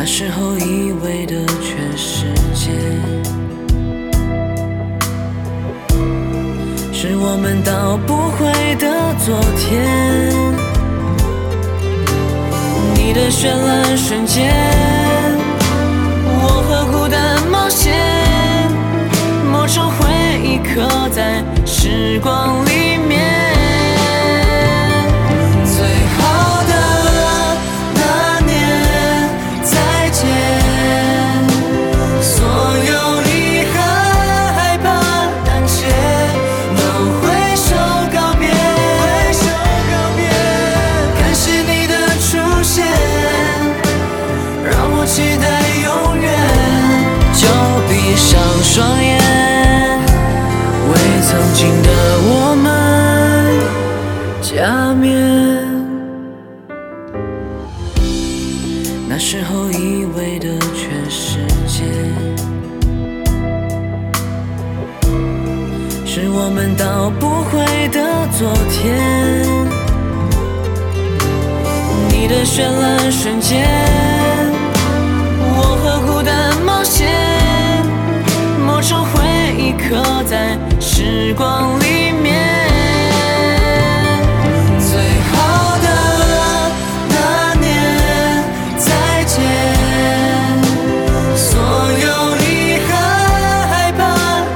那时候以为的全世界，是我们倒不回的昨天。你的绚烂瞬间，双眼，为曾经的我们加冕。那时候以为的全世界，是我们倒不回的昨天。你的绚烂瞬间，刻在时光里面。最好的那年再见，所有遗憾、害怕、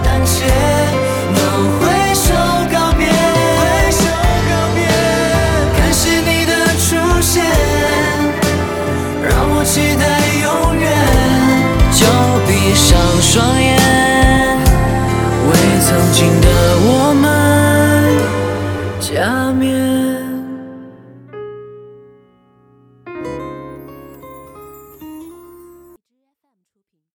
胆怯，都挥手告别。挥手告别感谢你的出现，让我期待永远。就闭上双眼，下面。